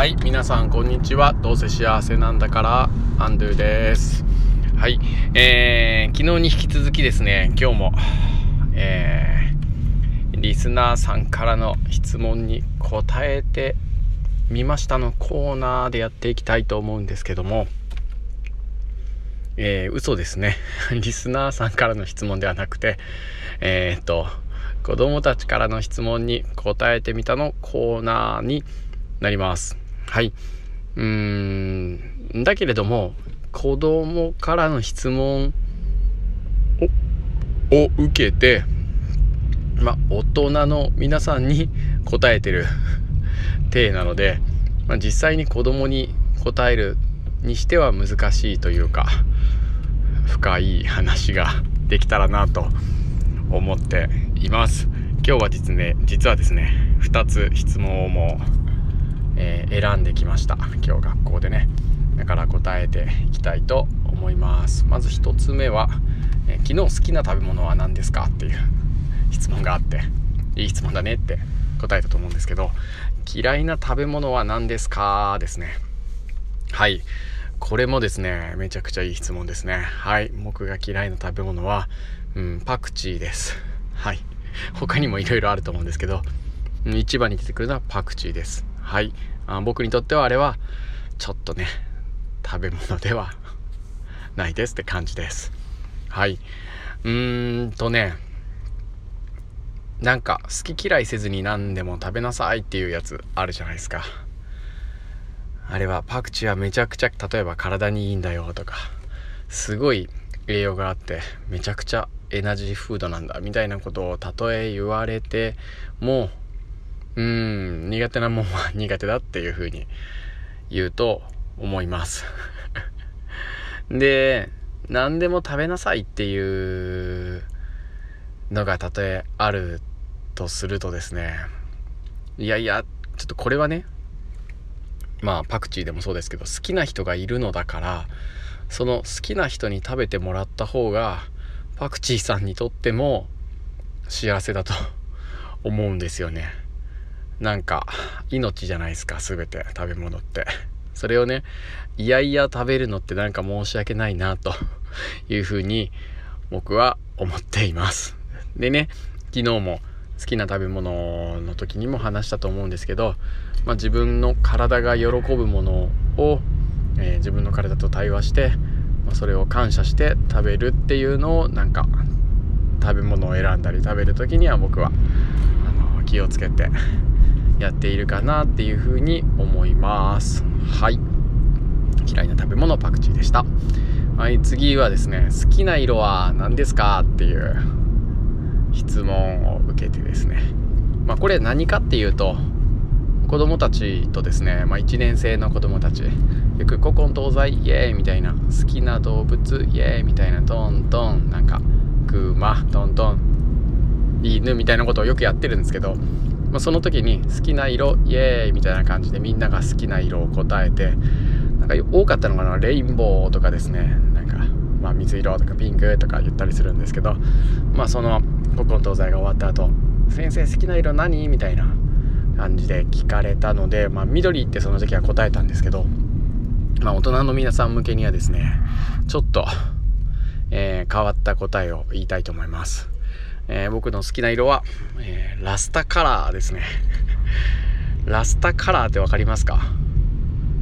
はい皆さんこんにちは。どうせ幸せなんだからアンドゥです。はいえー、昨日に引き続きですね今日もえー、リスナーさんからの質問に答えてみましたのコーナーでやっていきたいと思うんですけどもえー、嘘ですね。リスナーさんからの質問ではなくてえー、っと子供たちからの質問に答えてみたのコーナーになります。はい。うーん、だけれども、子供からの質問を受けて、ま、大人の皆さんに答えてる 体なので、まあ、実際に子供に答えるにしては難しいというか深い話ができたらなと思っています今日は実,、ね、実はですね2つ質問をもえー、選んできました。今日学校でね。だから答えていきたいと思います。まず1つ目は、えー、昨日好きな食べ物は何ですか？っていう質問があって。いい質問だねって答えたと思うんですけど嫌いな食べ物は何ですか？ですね。はい。これもですねめちゃくちゃいい質問ですね。はい。僕が嫌いな食べ物は、うん、パクチーです。はい。他にもいろいろあると思うんですけど一番に出てくるのはパクチーです。はい。あ僕にとってはあれはちょっとね食べ物では ないですって感じです。はい。うーんとねなんか好き嫌いせずに何でも食べなさいっていうやつあるじゃないですか。あれはパクチーはめちゃくちゃ例えば体にいいんだよとかすごい栄養があってめちゃくちゃエナジーフードなんだみたいなことをたとえ言われてもうん、苦手なもんは苦手だっていうふうに言うと思います で、何でも食べなさいっていうのがたとえあるとするとですね、いやいや、ちょっとこれはね、まあパクチーでもそうですけど、好きな人がいるのだから、その好きな人に食べてもらった方が、パクチーさんにとっても幸せだと思うんですよね。なんか命じゃないですか全て食べ物って。それをねいやいや食べるのってなんか申し訳ないなというふうに僕は思っています。でね昨日も好きな食べ物の時にも話したと思うんですけど、まあ、自分の体が喜ぶものを、えー、自分の体と対話して、まあ、それを感謝して食べるっていうのをなんか食べ物を選んだり食べる時には僕はあの気をつけてやっているかなっていうふうに思います。はい。嫌いな食べ物パクチーでした。はい次はですね好きな色は何ですかっていう質問を受けてですね。まあこれ何かっていうと子供たちとですね、まあ、1年生の子供たちよく古今東西イエーイみたいな好きな動物イエーイみたいなトントンなんかクマトントン犬みたいなことをよくやってるんですけどまあ、その時に好きな色イエーイみたいな感じでみんなが好きな色を答えてなんか多かったのかなレインボーとかですねなんか、まあ、水色とかピンクとか言ったりするんですけどまあその古今東西が終わった後先生好きな色何みたいな感じで聞かれたので、まあ、緑ってその時は答えたんですけど、まあ、大人の皆さん向けにはですねちょっと、えー、変わった答えを言いたいと思います。えー、僕の好きな色は、えー、ラスタカラーですね。ラスタカラーって分かりますか？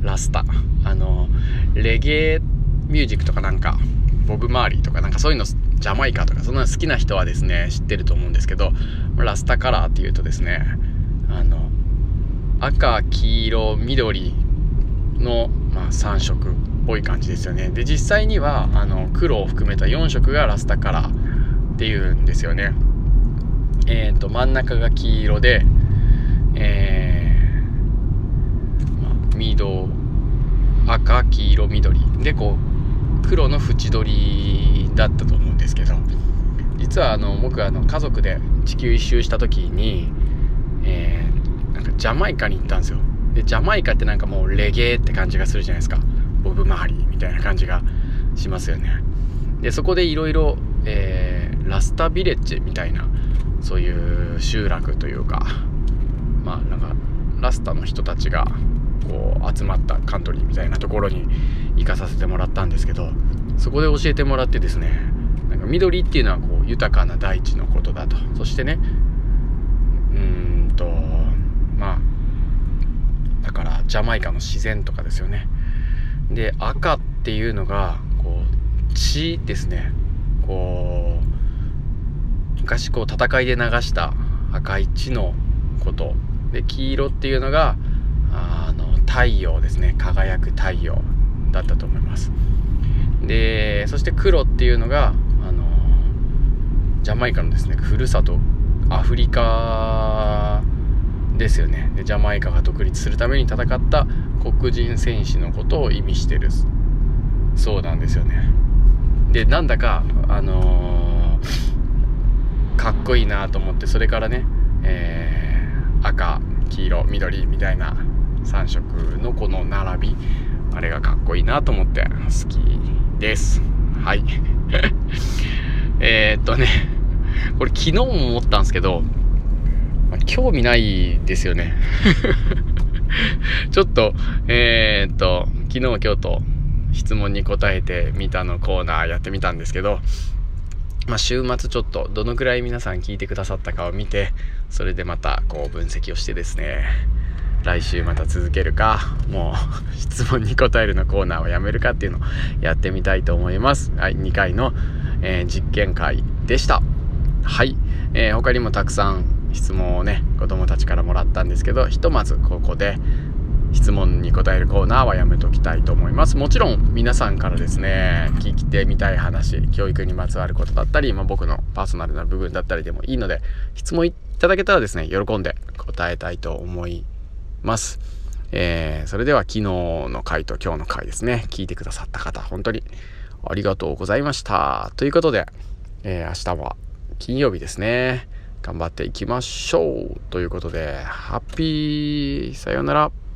ラスタ。あのレゲエミュージックとかなんかボブ・マーリーとかなんかそういうのジャマイカとかそんな好きな人はですね知ってると思うんですけどラスタカラーっていうとですねあの赤黄色緑の、まあ、3色っぽい感じですよね。で実際にはあの黒を含めた4色がラスタカラー。っていうんですよね。えっ、ー、と真ん中が黄色で、えー、まあ、緑赤黄色緑。でこう黒の縁取りだったと思うんですけど実はあの僕あの家族で地球一周した時に、えー、なんかジャマイカに行ったんですよ。でジャマイカってなんかもうレゲエって感じがするじゃないですか。ボブ・マーリーみたいな感じがしますよね。でそこでいろいろラスタビレッジみたいなそういう集落というかまあなんかラスタの人たちがこう集まったカントリーみたいなところに行かさせてもらったんですけどそこで教えてもらってですねなんか緑っていうのはこう豊かな大地のことだと。そしてねうんとまあだからジャマイカの自然とかですよね。で赤っていうのがこう血ですね。こう昔こう戦いで流した赤い血のこと。で黄色っていうのがあの太陽ですね。輝く太陽だったと思います。でそして黒っていうのがあのジャマイカのですねふるさと。アフリカですよね。でジャマイカが独立するために戦った黒人戦士のことを意味してる。そうなんですよね。でなんだかあのー、こいいなと思ってそれからね、えー、赤黄色緑みたいな3色のこの並びあれがかっこいいなと思って好きです。はい。えっとねこれ昨日も思ったんですけど、ま、興味ないですよね。ちょっとえー、っと昨日今日と質問に答えてみたのコーナーやってみたんですけどまあ、週末ちょっとどのくらい皆さん聞いてくださったかを見てそれでまたこう分析をしてですね来週また続けるかもう 質問に答えるのコーナーをやめるかっていうのをやってみたいと思います。はい2回の、えー、実験会でした。はい、えー、他にもたくさん質問をね子供たちからもらったんですけどひとまずここで質問に答えるコーナーはやめときたいと思います。もちろん皆さんからですね聞いてみたい話教育にまつわることだったり、まあ、僕のパーソナルな部分だったりでもいいので質問いただけたらですね喜んで答えたいと思います。えー、それでは昨日の回と今日の回ですね聞いてくださった方本当にありがとうございました。ということで、えー、明日は金曜日ですね頑張っていきましょう。ということでハッピーさようなら。